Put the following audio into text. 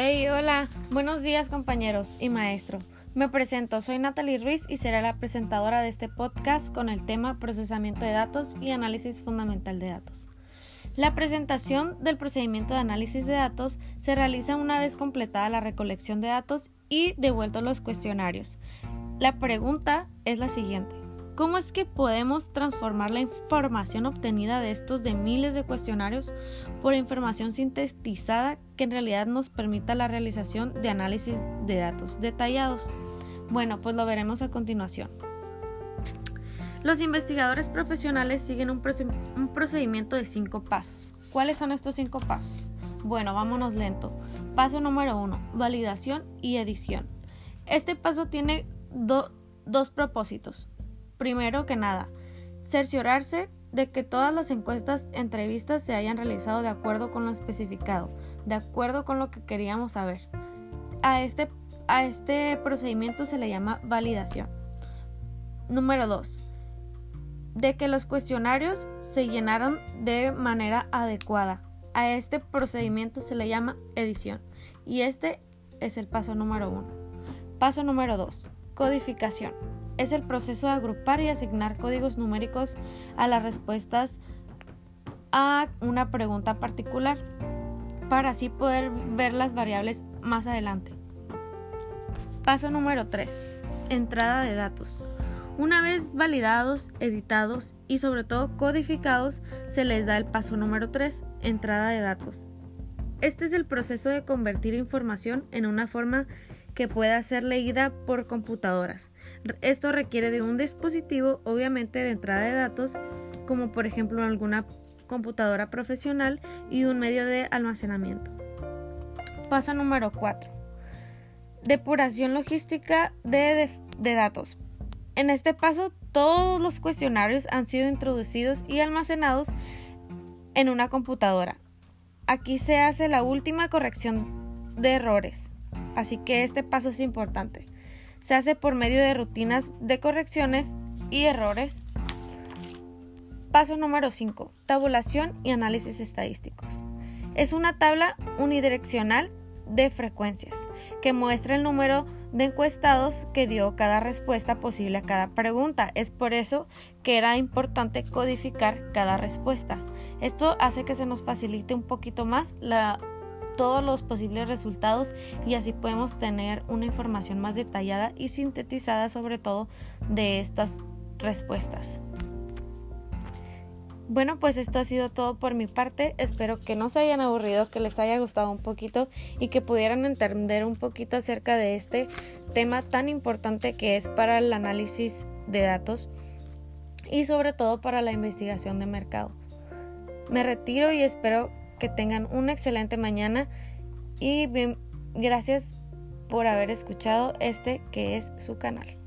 Hey, hola, buenos días compañeros y maestro. Me presento, soy Natalie Ruiz y seré la presentadora de este podcast con el tema procesamiento de datos y análisis fundamental de datos. La presentación del procedimiento de análisis de datos se realiza una vez completada la recolección de datos y devueltos los cuestionarios. La pregunta es la siguiente. ¿Cómo es que podemos transformar la información obtenida de estos de miles de cuestionarios por información sintetizada que en realidad nos permita la realización de análisis de datos detallados? Bueno, pues lo veremos a continuación. Los investigadores profesionales siguen un, procedimiento de cinco pasos. ¿Cuáles son estos cinco pasos? Bueno, vámonos lento. Paso número uno, validación y edición. Este paso tiene dos propósitos. Primero que nada, cerciorarse de que todas las encuestas entrevistas se hayan realizado de acuerdo con lo especificado, de acuerdo con lo que queríamos saber. A este, a este procedimiento se le llama validación. Número 2. De que los cuestionarios se llenaron de manera adecuada. A este procedimiento se le llama edición. Y este es el paso número 1. Paso número 2. Codificación es el proceso de agrupar y asignar códigos numéricos a las respuestas a una pregunta particular para así poder ver las variables más adelante. Paso número 3. Entrada de datos. Una vez validados, editados y sobre todo codificados, se les da el paso número 3, entrada de datos. Este es el proceso de convertir información en una forma que pueda ser leída por computadoras. Esto requiere de un dispositivo, obviamente, de entrada de datos, como por ejemplo alguna computadora profesional y un medio de almacenamiento. Paso número 4. Depuración logística de, de datos. En este paso, todos los cuestionarios han sido introducidos y almacenados en una computadora. Aquí se hace la última corrección de errores así que este paso es importante. Se hace por medio de rutinas de correcciones y errores. Paso número 5. Tabulación y análisis estadísticos. Es una tabla unidireccional de frecuencias que muestra el número de encuestados que dio cada respuesta posible a cada pregunta. Es por eso que era importante codificar cada respuesta. Esto hace que se nos facilite un poquito más todos los posibles resultados y así podemos tener una información más detallada y sintetizada sobre todo de estas respuestas. Bueno, pues esto ha sido todo por mi parte. Espero que no se hayan aburrido, que les haya gustado un poquito y que pudieran entender un poquito acerca de este tema tan importante que es para el análisis de datos y sobre todo para la investigación de mercados. Me retiro y espero que tengan una excelente mañana y bien, gracias por haber escuchado este que es su canal.